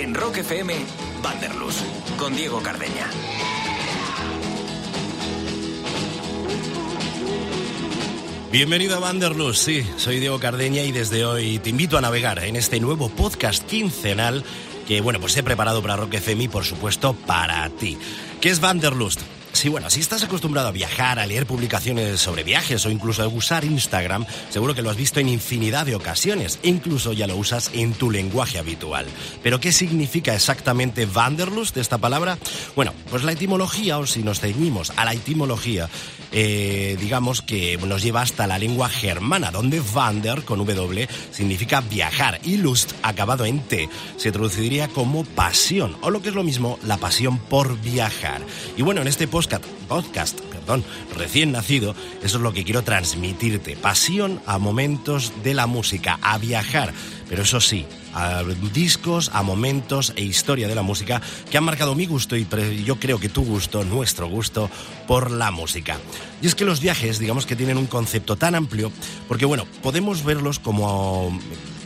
En Rock FM, Vanderlust, con Diego Cardeña. Bienvenido a Vanderlust, sí, soy Diego Cardeña y desde hoy te invito a navegar en este nuevo podcast quincenal que, bueno, pues he preparado para Rock FM y, por supuesto, para ti. ¿Qué es Vanderlust? Sí, bueno, si estás acostumbrado a viajar, a leer publicaciones sobre viajes o incluso a usar Instagram, seguro que lo has visto en infinidad de ocasiones incluso ya lo usas en tu lenguaje habitual. Pero ¿qué significa exactamente Wanderlust esta palabra? Bueno, pues la etimología, o si nos ceñimos a la etimología, eh, digamos que nos lleva hasta la lengua germana, donde Wander, con W, significa viajar y Lust, acabado en T, se traduciría como pasión, o lo que es lo mismo, la pasión por viajar. Y bueno, en este podcast, perdón, recién nacido, eso es lo que quiero transmitirte, pasión a momentos de la música, a viajar, pero eso sí, a discos, a momentos e historia de la música que han marcado mi gusto y yo creo que tu gusto, nuestro gusto por la música. Y es que los viajes, digamos que tienen un concepto tan amplio, porque bueno, podemos verlos como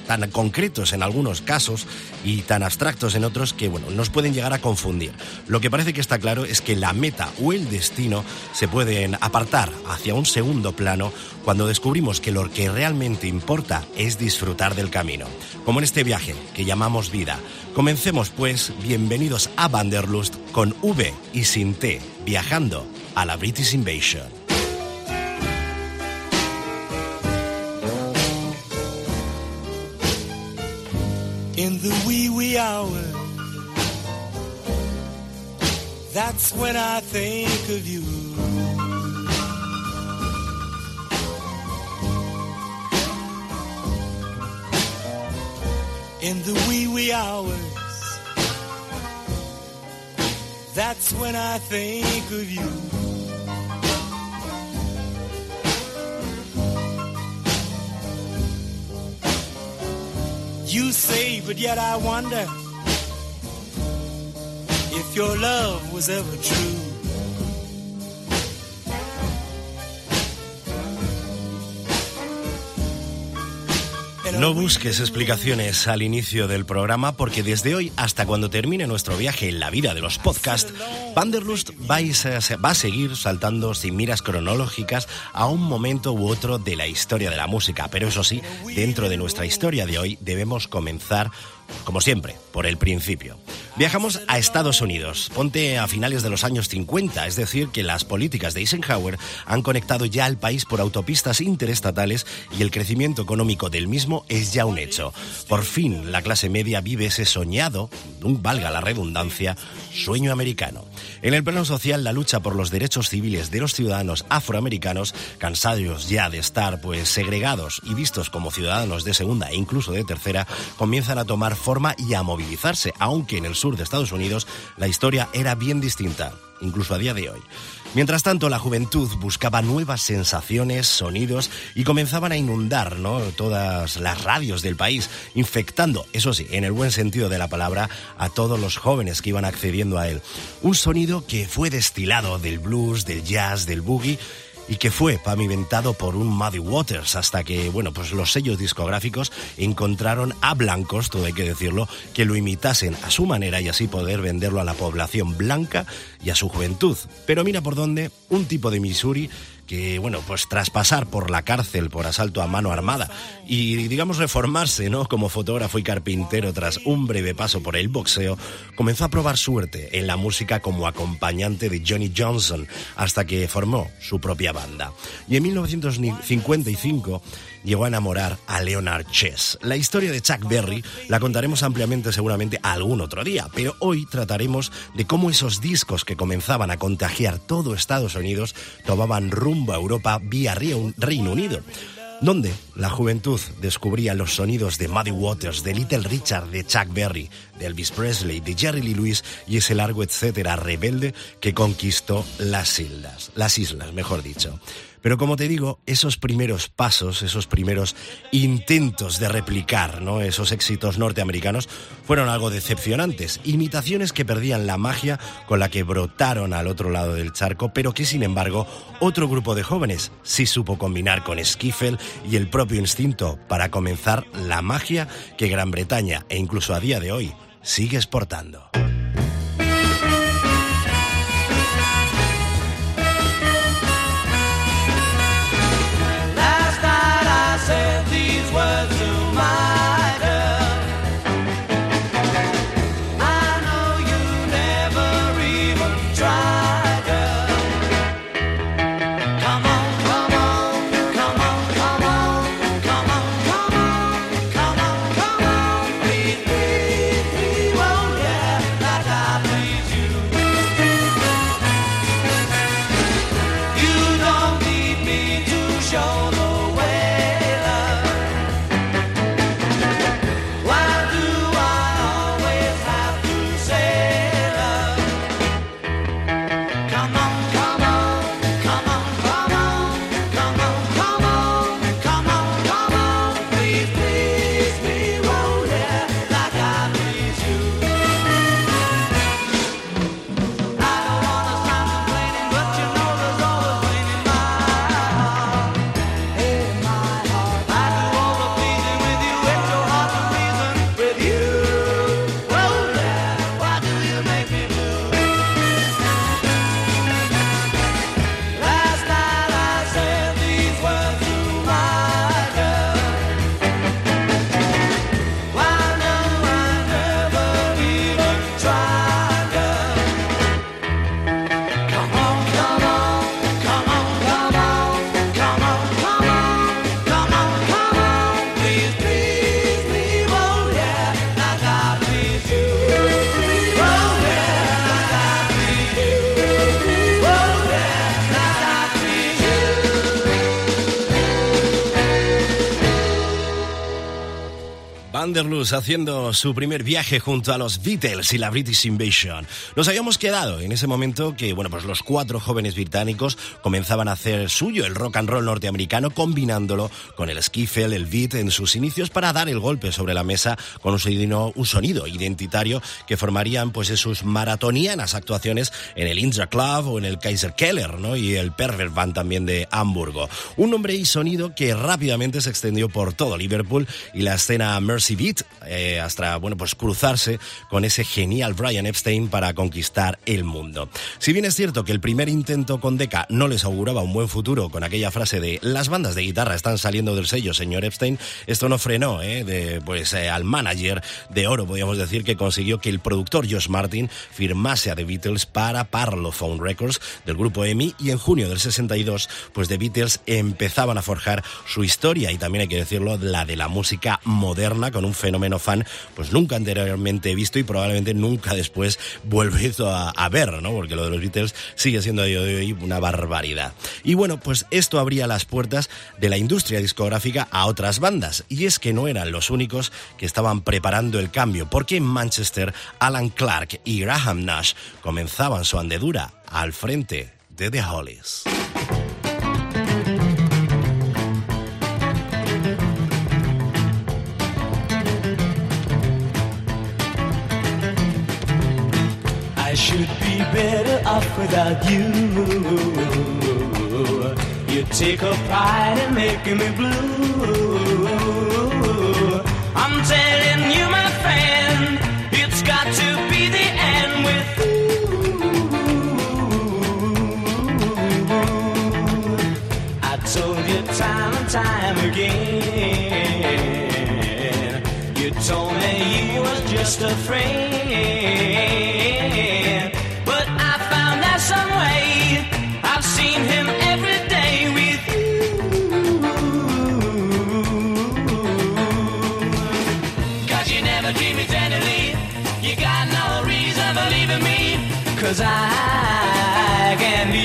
tan concretos en algunos casos y tan abstractos en otros que bueno, nos pueden llegar a confundir. Lo que parece que está claro es que la meta o el destino se pueden apartar hacia un segundo plano cuando descubrimos que lo que realmente importa es disfrutar del camino, como en este viaje que llamamos vida. Comencemos pues, bienvenidos a Vanderlust con V y sin T, viajando a la British Invasion. Wee. That's when I think of you. In the wee wee hours. That's when I think of you. You say, but yet I wonder if your love was ever true. No busques explicaciones al inicio del programa porque desde hoy hasta cuando termine nuestro viaje en la vida de los podcasts, Vanderlust va a seguir saltando sin miras cronológicas a un momento u otro de la historia de la música. Pero eso sí, dentro de nuestra historia de hoy debemos comenzar como siempre, por el principio. Viajamos a Estados Unidos. Ponte a finales de los años 50, es decir, que las políticas de Eisenhower han conectado ya al país por autopistas interestatales y el crecimiento económico del mismo es ya un hecho. Por fin, la clase media vive ese soñado, valga la redundancia, sueño americano. En el plano social, la lucha por los derechos civiles de los ciudadanos afroamericanos, cansados ya de estar pues segregados y vistos como ciudadanos de segunda e incluso de tercera, comienzan a tomar forma y a movilizarse, aunque en el sur de Estados Unidos la historia era bien distinta, incluso a día de hoy. Mientras tanto, la juventud buscaba nuevas sensaciones, sonidos y comenzaban a inundar ¿no? todas las radios del país, infectando, eso sí, en el buen sentido de la palabra, a todos los jóvenes que iban accediendo a él. Un sonido que fue destilado del blues, del jazz, del boogie y que fue pavimentado por un Muddy Waters hasta que, bueno, pues los sellos discográficos encontraron a blancos, todo hay que decirlo, que lo imitasen a su manera y así poder venderlo a la población blanca y a su juventud. Pero mira por dónde un tipo de Missouri que, bueno, pues tras pasar por la cárcel por asalto a mano armada y, digamos, reformarse, ¿no? Como fotógrafo y carpintero tras un breve paso por el boxeo, comenzó a probar suerte en la música como acompañante de Johnny Johnson hasta que formó su propia banda. Y en 1955 llegó a enamorar a Leonard Chess. La historia de Chuck Berry la contaremos ampliamente seguramente algún otro día, pero hoy trataremos de cómo esos discos que comenzaban a contagiar todo Estados Unidos tomaban rumbo a Europa vía Reino Unido donde la juventud descubría los sonidos de Muddy Waters, de Little Richard, de Chuck Berry, de Elvis Presley, de Jerry Lee Lewis y ese largo etcétera rebelde que conquistó las islas, las islas, mejor dicho. Pero como te digo, esos primeros pasos, esos primeros intentos de replicar ¿no? esos éxitos norteamericanos fueron algo decepcionantes, imitaciones que perdían la magia con la que brotaron al otro lado del charco, pero que sin embargo otro grupo de jóvenes sí supo combinar con Skiffle y el propio instinto para comenzar la magia que Gran Bretaña e incluso a día de hoy sigues portando. Haciendo su primer viaje junto a los Beatles y la British Invasion. Nos habíamos quedado en ese momento que, bueno, pues los cuatro jóvenes británicos comenzaban a hacer suyo el rock and roll norteamericano combinándolo con el skiffle, el beat en sus inicios para dar el golpe sobre la mesa con un sonido, identitario que formarían pues sus maratonianas actuaciones en el Indra Club o en el Kaiser Keller, ¿no? Y el Pervert Band también de Hamburgo. Un nombre y sonido que rápidamente se extendió por todo Liverpool y la escena Mercy Beat eh, hasta bueno, pues cruzarse con ese genial Brian Epstein para conquistar el mundo. Si bien es cierto que el primer intento con Decca no les auguraba un buen futuro con aquella frase de las bandas de guitarra están saliendo del sello, señor Epstein, esto no frenó eh, de, pues, eh, al manager de oro, podríamos decir, que consiguió que el productor Josh Martin firmase a The Beatles para Parlophone Records del grupo EMI y en junio del 62, pues The Beatles empezaban a forjar su historia y también hay que decirlo, la de la música moderna con un fenómeno fan pues nunca anteriormente visto y probablemente nunca después vuelto a, ver, ¿no? Porque lo de los Beatles sigue siendo de hoy una barbaridad. Y bueno, pues esto abría las puertas de la industria discográfica a otras bandas y es que no eran los únicos que estaban preparando el cambio, porque en Manchester Alan Clark y Graham Nash comenzaban su andedura al frente de The Hollies. Better off without you. You take a pride in making me blue. I'm telling you, my friend, it's got to be the end with you. I told you time and time again. You told me you was just a friend. Cause I can't be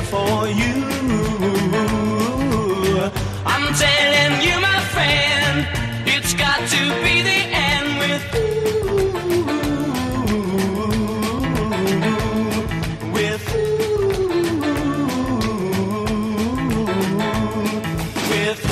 tear for you. I'm telling you, my friend, it's got to be the end with you. With you. With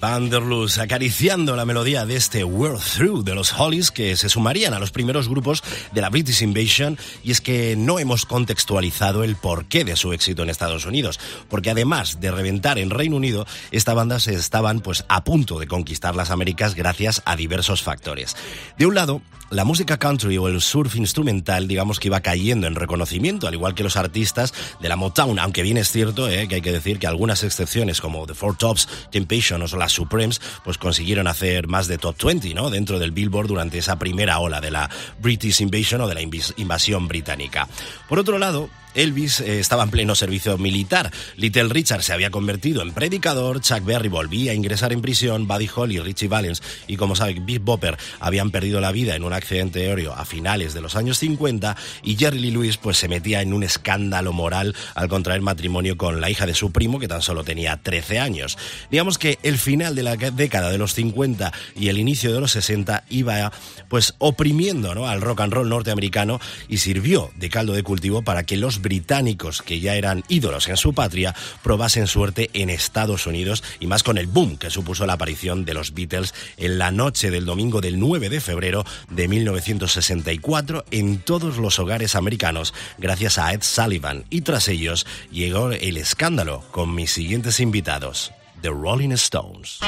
Vanderlust acariciando la melodía de este World Through de los Hollies que se sumarían a los primeros grupos de la British Invasion y es que no hemos contextualizado el porqué de su éxito en Estados Unidos, porque además de reventar en Reino Unido, esta banda se estaban pues a punto de conquistar las Américas gracias a diversos factores. De un lado, la música country o el surf instrumental, digamos que iba cayendo en reconocimiento, al igual que los artistas de la Motown, aunque bien es cierto eh, que hay que decir que algunas excepciones como The Four Tops, Temptation o las Supremes, pues consiguieron hacer más de top 20, ¿no? Dentro del Billboard durante esa primera ola de la British Invasion o de la invasión británica. Por otro lado, Elvis eh, estaba en pleno servicio militar. Little Richard se había convertido en predicador, Chuck Berry volvía a ingresar en prisión, Buddy Holly, Richie Valens y como sabe Big Bopper habían perdido la vida en un accidente aéreo a finales de los años 50 y Jerry Lee Lewis pues se metía en un escándalo moral al contraer matrimonio con la hija de su primo que tan solo tenía 13 años. Digamos que el final de la década de los 50 y el inicio de los 60 iba pues oprimiendo ¿no? al rock and roll norteamericano y sirvió de caldo de cultivo para que los británicos, que ya eran ídolos en su patria, probasen suerte en Estados Unidos y más con el boom que supuso la aparición de los Beatles en la noche del domingo del 9 de febrero de 1964 en todos los hogares americanos gracias a Ed Sullivan y tras ellos llegó el escándalo con mis siguientes invitados, The Rolling Stones.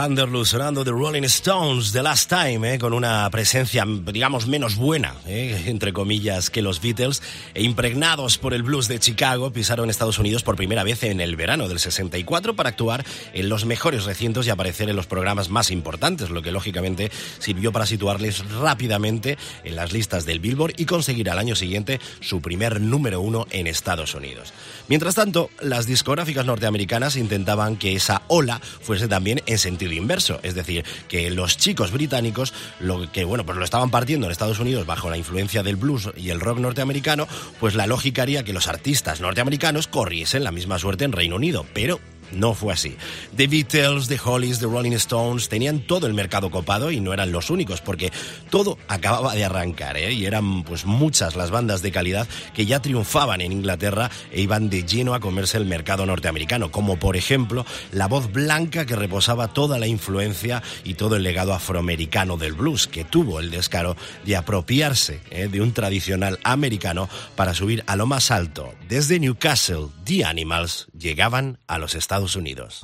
Vanderloo sonando The Rolling Stones The Last Time, eh, con una presencia, digamos, menos buena, eh, entre comillas, que los Beatles, e impregnados por el blues de Chicago, pisaron Estados Unidos por primera vez en el verano del 64 para actuar en los mejores recintos y aparecer en los programas más importantes, lo que lógicamente sirvió para situarles rápidamente en las listas del Billboard y conseguir al año siguiente su primer número uno en Estados Unidos. Mientras tanto, las discográficas norteamericanas intentaban que esa ola fuese también en sentido inverso, es decir, que los chicos británicos, lo que bueno, pues lo estaban partiendo en Estados Unidos bajo la influencia del blues y el rock norteamericano, pues la lógica haría que los artistas norteamericanos corriesen la misma suerte en Reino Unido, pero no fue así. The Beatles, The Hollies, The Rolling Stones tenían todo el mercado copado y no eran los únicos, porque todo acababa de arrancar, ¿eh? y eran pues muchas las bandas de calidad que ya triunfaban en Inglaterra e iban de lleno a comerse el mercado norteamericano, como por ejemplo la voz blanca que reposaba toda la influencia y todo el legado afroamericano del blues, que tuvo el descaro de apropiarse ¿eh? de un tradicional americano para subir a lo más alto. Desde Newcastle, The Animals llegaban a los Estados Estados Unidos.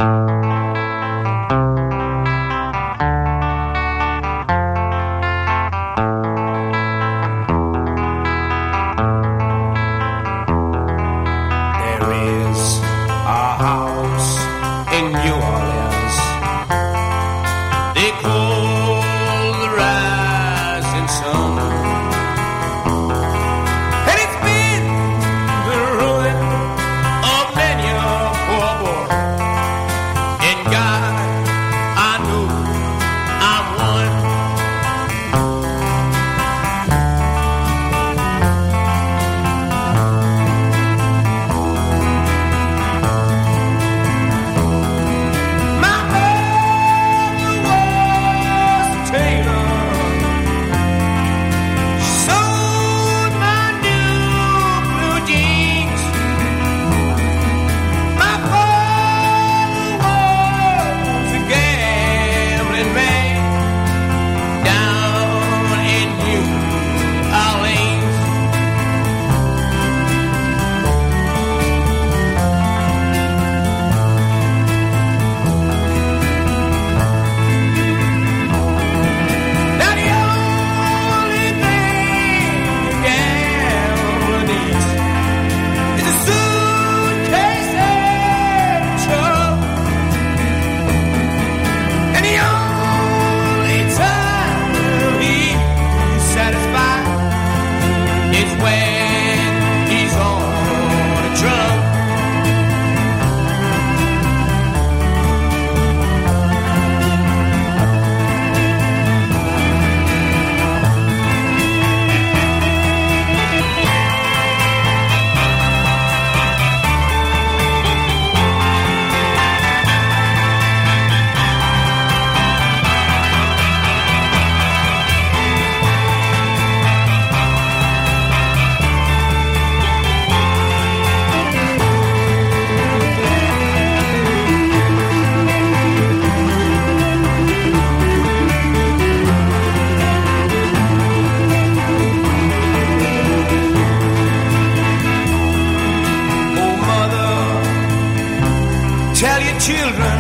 children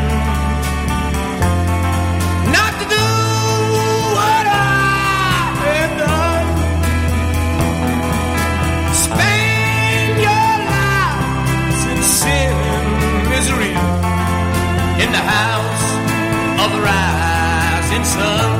not to do what I have done. Spend your lives in sin and misery in the house of the rising sun.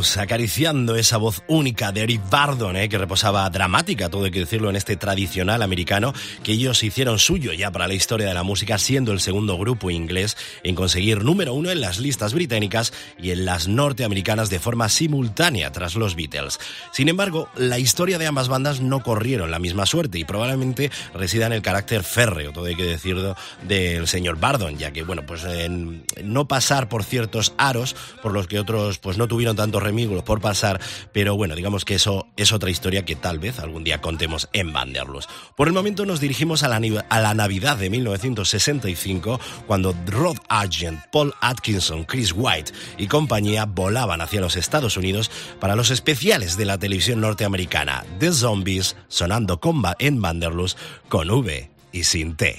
Acariciando esa voz única de Eric Bardon, eh, que reposaba dramática, todo hay que decirlo, en este tradicional americano que ellos hicieron suyo ya para la historia de la música, siendo el segundo grupo inglés en conseguir número uno en las listas británicas y en las norteamericanas de forma simultánea tras los Beatles. Sin embargo, la historia de ambas bandas no corrieron la misma suerte y probablemente resida en el carácter férreo, todo hay que decirlo, del señor Bardon, ya que, bueno, pues en no pasar por ciertos aros por los que otros pues no tuvieron tantos por pasar, pero bueno, digamos que eso es otra historia que tal vez algún día contemos en Vanderlust. Por el momento nos dirigimos a la, Navidad de 1965, cuando Rod Argent, Paul Atkinson, Chris White y compañía volaban hacia los Estados Unidos para los especiales de la televisión norteamericana, The Zombies, sonando comba en Vanderlust con V y sin T.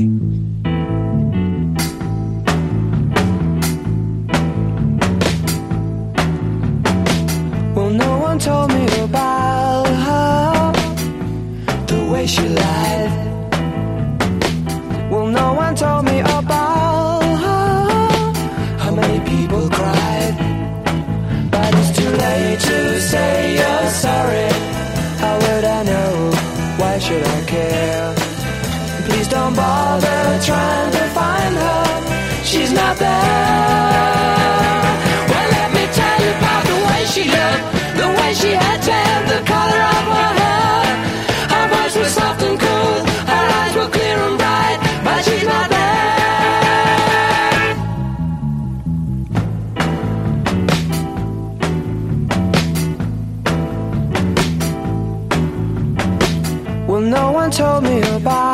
should I care? Please don't bother trying to find her. She's not there. Told me about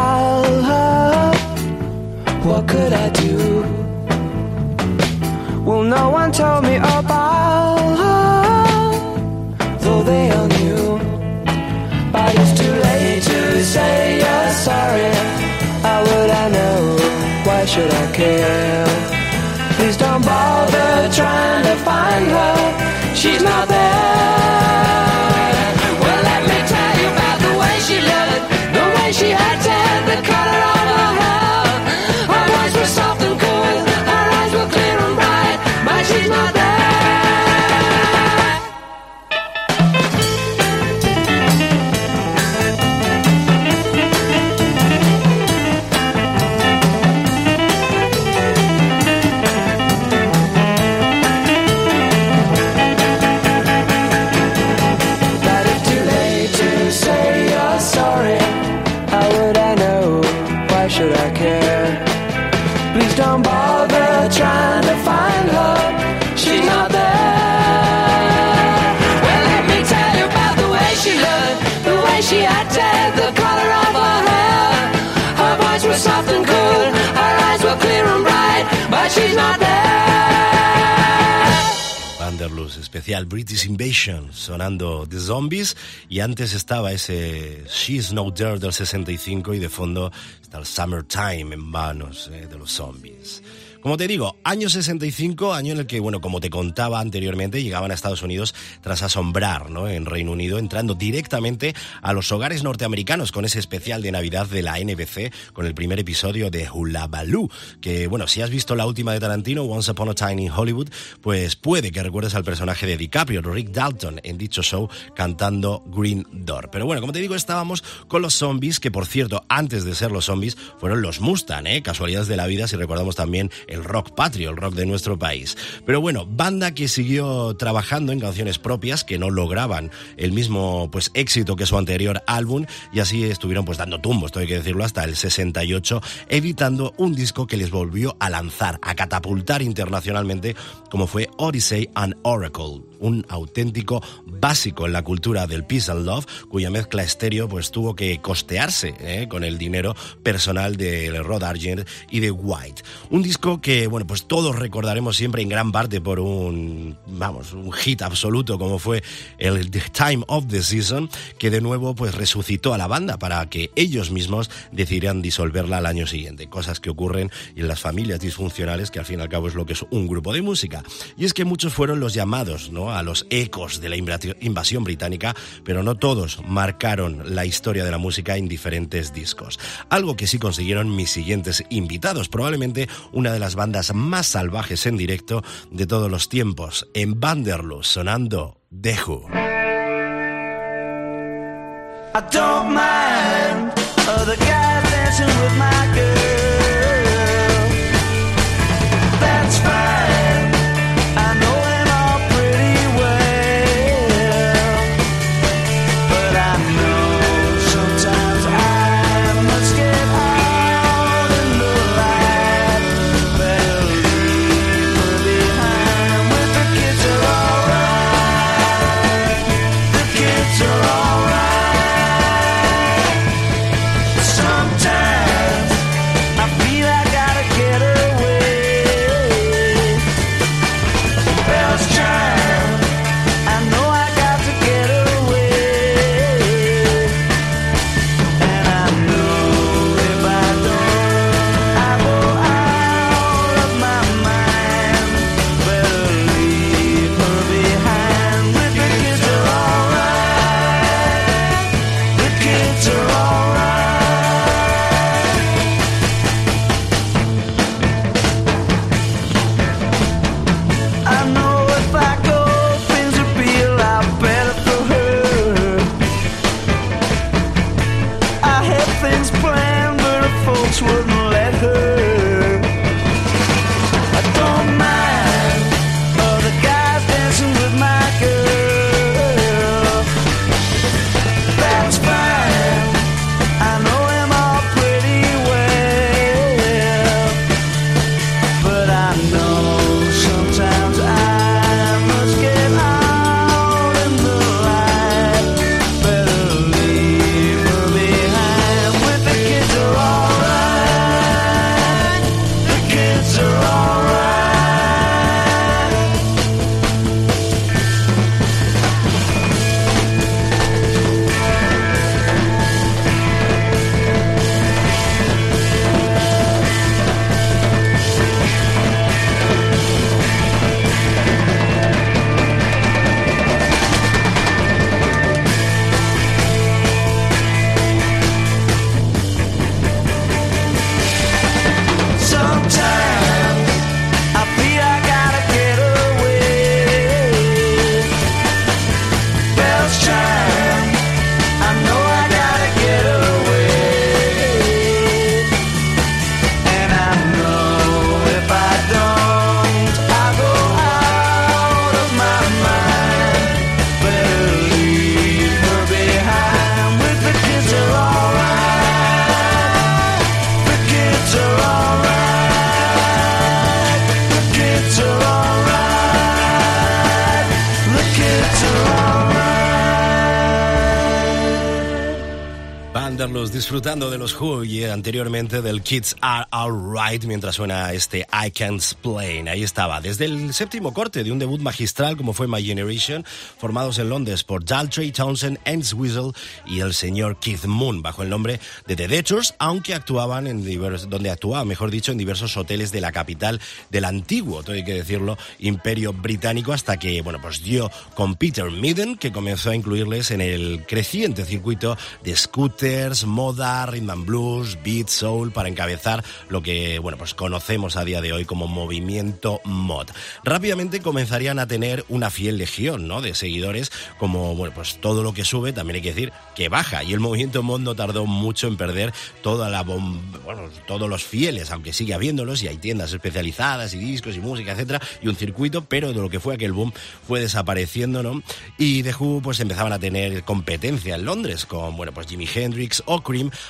care. Please don't bother trying to find her. She's not there. Well, let me tell you about the way she looked, the way she acted, the color of her hair. Her voice was soft and cool, her eyes were clear and bright, but she's not there. Especial British Invasion sonando The Zombies y antes estaba ese She's No There del 65 y de fondo está el Summertime en manos eh, de los zombies. Como te digo, año 65, año en el que, bueno, como te contaba anteriormente, llegaban a Estados Unidos tras asombrar, ¿no? En Reino Unido, entrando directamente a los hogares norteamericanos con ese especial de Navidad de la NBC, con el primer episodio de Hula Baloo, que, bueno, si has visto la última de Tarantino, Once Upon a Time in Hollywood, pues puede que recuerdes al personaje de DiCaprio, Rick Dalton, en dicho show, cantando Green Door. Pero bueno, como te digo, estábamos con los zombies, que por cierto, antes de ser los zombies, fueron los Mustang, ¿eh? Casualidades de la vida, si recordamos también el rock patrio, el rock de nuestro país. Pero bueno, banda que siguió trabajando en canciones propias que no lograban el mismo pues éxito que su anterior álbum y así estuvieron pues dando tumbos, hay que decirlo, hasta el 68, evitando un disco que les volvió a lanzar, a catapultar internacionalmente como fue Odyssey and Oracle un auténtico básico en la cultura del peace and love, cuya mezcla estéreo pues tuvo que costearse ¿eh? con el dinero personal de Rod Argent y de White. Un disco que, bueno, pues todos recordaremos siempre en gran parte por un, vamos, un hit absoluto como fue el The Time of the Season, que de nuevo pues resucitó a la banda para que ellos mismos decidieran disolverla al año siguiente. Cosas que ocurren en las familias disfuncionales, que al fin y al cabo es lo que es un grupo de música. Y es que muchos fueron los llamados, ¿no? a los ecos de la invasión británica, pero no todos marcaron la historia de la música en diferentes discos. Algo que sí consiguieron mis siguientes invitados, probablemente una de las las bandas más salvajes en directo de todos los tiempos, en Vanderlust, sonando The Who. Disfrutando de los Who y anteriormente del Kids Are Alright mientras suena este I Can't Explain. Ahí estaba, desde el séptimo corte de un debut magistral como fue My Generation, formados en Londres por Daltrey, Townsend, Weasel y el señor Keith Moon, bajo el nombre de The Detours, aunque actuaban en diversos, donde actuaba, mejor dicho, en diversos hoteles de la capital del antiguo, hay que decirlo, imperio británico, hasta que, bueno, pues dio con Peter Midden, que comenzó a incluirles en el creciente circuito de scooters, moda, rhythm and blues, beat, soul, para encabezar lo que, bueno, pues conocemos a día de hoy como movimiento mod. Rápidamente comenzarían a tener una fiel legión, ¿no? De seguidores, como, bueno, pues todo lo que sube, también hay que decir que baja, y el movimiento mod no tardó mucho en perder toda la bom- bueno, todos los fieles, aunque sigue habiéndolos, y hay tiendas especializadas, y discos, y música, etcétera, y un circuito, pero de lo que fue aquel boom fue desapareciendo, ¿no? Y The Who, pues empezaban a tener competencia en Londres con, bueno, pues Jimi Hendrix o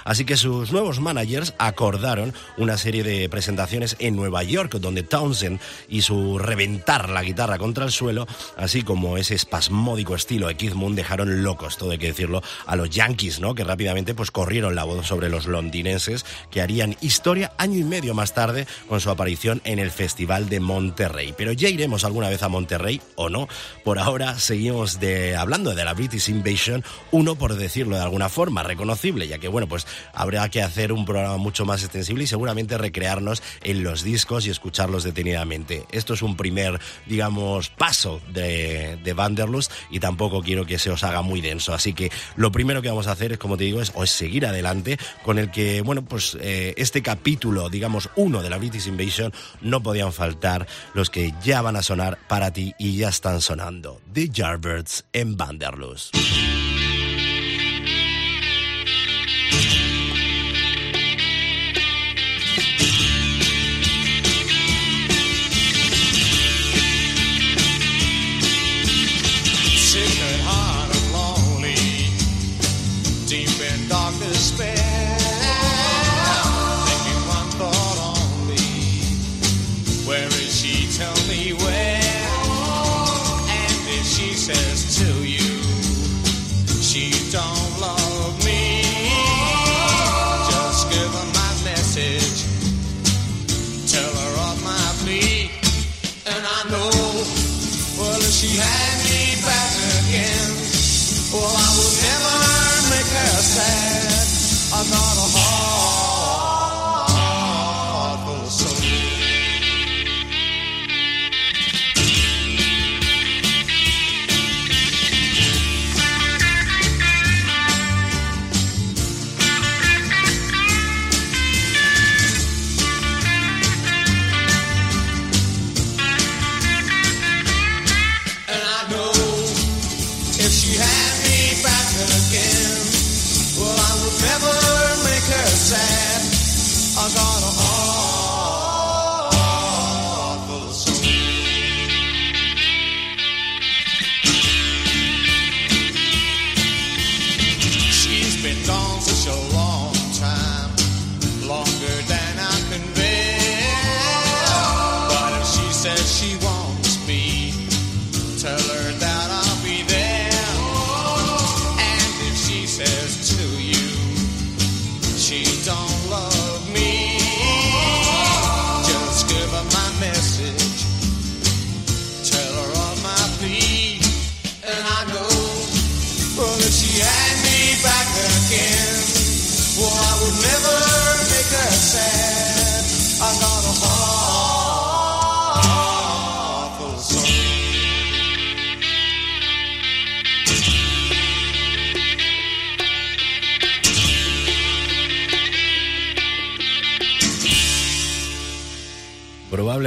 Así que sus nuevos managers acordaron una serie de presentaciones en Nueva York, donde Townsend y su reventar la guitarra contra el suelo, así como ese espasmódico estilo de Keith Moon, dejaron locos, todo hay que decirlo, a los Yankees, ¿no? Que rápidamente pues corrieron la voz sobre los londinenses, que harían historia año y medio más tarde con su aparición en el Festival de Monterrey. Pero ya iremos alguna vez a Monterrey o no. Por ahora seguimos de, hablando de la British Invasion, uno por decirlo de alguna forma reconocible, ya que bueno, pues habrá que hacer un programa mucho más extensible y seguramente recrearnos en los discos y escucharlos detenidamente. Esto es un primer, digamos, paso de, de Vanderlust y tampoco quiero que se os haga muy denso. Así que lo primero que vamos a hacer es, como te digo, es, seguir adelante con el que, bueno, pues eh, este capítulo, digamos, uno de la British Invasion, no podían faltar los que ya van a sonar para ti y ya están sonando. The Yardbirds en Vanderlust.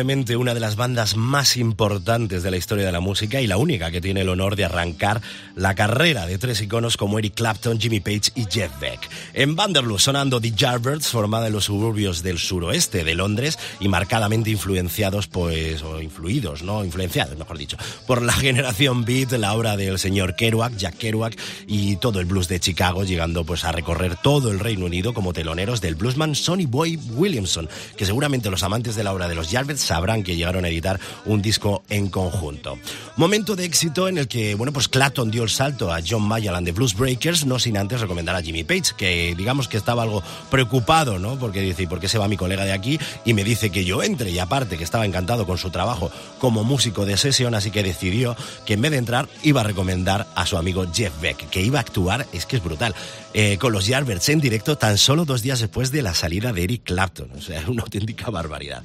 Probablemente una de las bandas más importantes de la historia de la música y la única que tiene el honor de arrancar la carrera de tres iconos como Eric Clapton, Jimmy Page y Jeff Beck. En Vanderloo sonando The Yardbirds, formada en los suburbios del suroeste de Londres y marcadamente influenciados, pues, o influidos, ¿no? Influenciados, mejor dicho, por la generación beat, la obra del señor Kerouac, Jack Kerouac y todo el blues de Chicago, llegando pues a recorrer todo el Reino Unido como teloneros del bluesman Sonny Boy Williamson, que seguramente los amantes de la obra de los Yardbirds sabrán que llegaron a editar un disco en conjunto. Momento de éxito en el que, bueno, pues Clapton dio el salto a John Mayall and the Blues Breakers, no sin antes recomendar a Jimmy Page, que digamos que estaba algo preocupado, ¿no? Porque dice, ¿y por qué se va mi colega de aquí? Y me dice que yo entre, y aparte que estaba encantado con su trabajo como músico de sesión, así que decidió que en vez de entrar iba a recomendar a su amigo Jeff Beck, que iba a actuar, es que es brutal, eh, con los Yardbirds en directo tan solo dos días después de la salida de Eric Clapton, o sea, una auténtica barbaridad.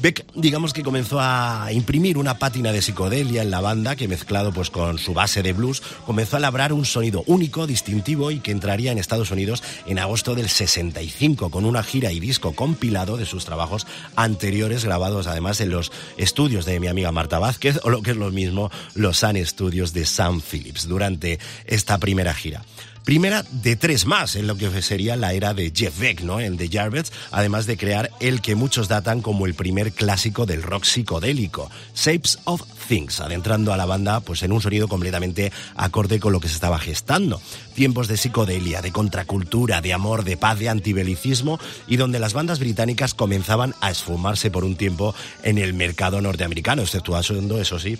Beck, digamos que comenzó a imprimir una pátina de psicodelia en la banda que mezclado pues con su base de blues comenzó a labrar un sonido único, distintivo y que entraría en Estados Unidos en agosto del 65 con una gira y disco compilado de sus trabajos anteriores grabados además en los estudios de mi amiga Marta Vázquez o lo que es lo mismo los Sun Studios de Sam Phillips durante esta primera gira. Primera de tres más en lo que sería la era de Jeff Beck, ¿no? En The Yardbirds, además de crear el que muchos datan como el primer clásico del rock psicodélico, Shapes of Things, adentrando a la banda pues en un sonido completamente acorde con lo que se estaba gestando. Tiempos de psicodelia, de contracultura, de amor, de paz, de antibelicismo y donde las bandas británicas comenzaban a esfumarse por un tiempo en el mercado norteamericano, exceptuando, eso sí,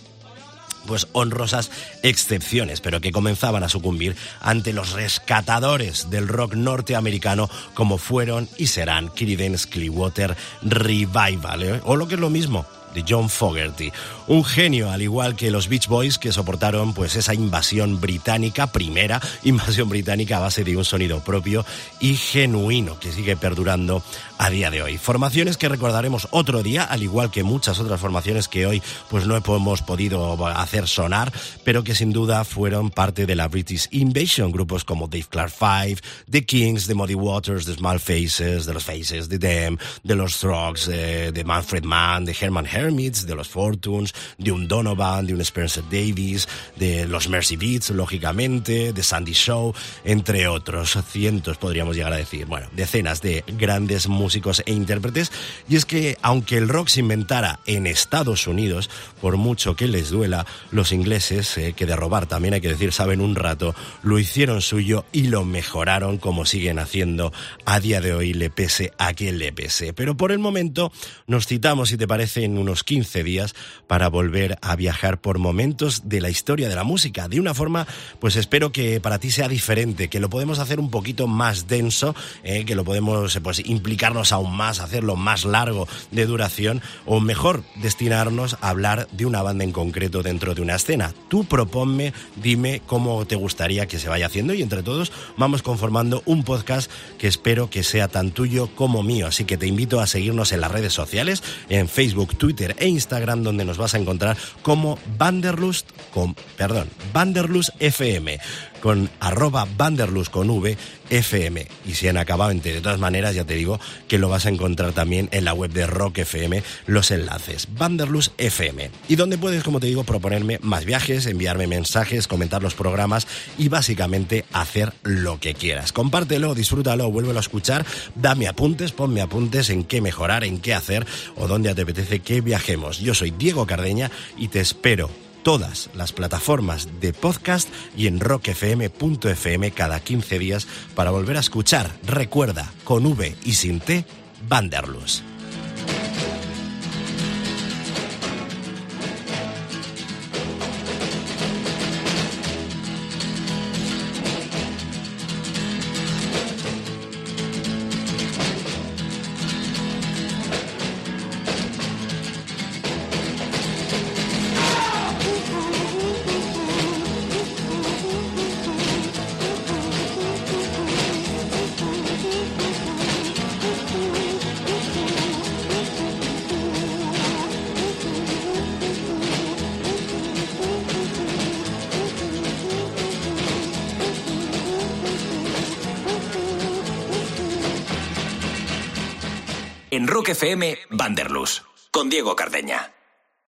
pues honrosas excepciones, pero que comenzaban a sucumbir ante los rescatadores del rock norteamericano como fueron y serán Creedence Clearwater Revival, ¿eh? o lo que es lo mismo, de John Fogerty. Un genio, al igual que los Beach Boys, que soportaron pues esa invasión británica, primera invasión británica a base de un sonido propio y genuino, que sigue perdurando a día de hoy. Formaciones que recordaremos otro día, al igual que muchas otras formaciones que hoy pues no hemos podido hacer sonar, pero que sin duda fueron parte de la British Invasion, grupos como Dave Clark Five, The Kings, The Muddy Waters, The Small Faces, de los Faces, The Them, de los Throgs, eh, de Manfred Mann, de Herman Hermits, de los Fortunes, de un Donovan, de un Spencer Davis, de los Mercy Beats, lógicamente, de Sandy Show, entre otros cientos podríamos llegar a decir. Bueno, decenas de grandes músicos e intérpretes. Y es que aunque el rock se inventara en Estados Unidos, por mucho que les duela, los ingleses, eh, que de robar también hay que decir, saben un rato, lo hicieron suyo y lo mejoraron como siguen haciendo a día de hoy, le pese a quien le pese. Pero por el momento nos citamos, si te parece, en unos 15 días para volver a viajar por momentos de la historia de la música. De una forma, pues espero que para ti sea diferente, que lo podemos hacer un poquito más denso, eh, que lo podemos pues implicarnos aún más, hacerlo más largo de duración, o mejor, destinarnos a hablar de una banda en concreto dentro de una escena. Tú proponme, dime cómo te gustaría que se vaya haciendo y entre todos vamos conformando un podcast que espero que sea tan tuyo como mío. Así que te invito a seguirnos en las redes sociales, en Facebook, Twitter e Instagram, donde nos vas a encontrar como Vanderlust, con, perdón, Vanderlust FM con arroba Vanderlust con V FM. Y si han acabado de todas maneras, ya te digo que lo vas a encontrar también en la web de Rock FM, los enlaces, Vanderlust FM. Y donde puedes, como te digo, proponerme más viajes, enviarme mensajes, comentar los programas y básicamente hacer lo que quieras. Compártelo, disfrútalo, vuélvelo a escuchar, dame apuntes, ponme apuntes en qué mejorar, en qué hacer o dónde te apetece que viajemos. Yo soy Diego Cardeña y te espero todas las plataformas de podcast y en rockfm.fm cada 15 días para volver a escuchar. Recuerda, con V y sin T, Vanderlust. Rock FM, Vanderlust, con Diego Cardeña.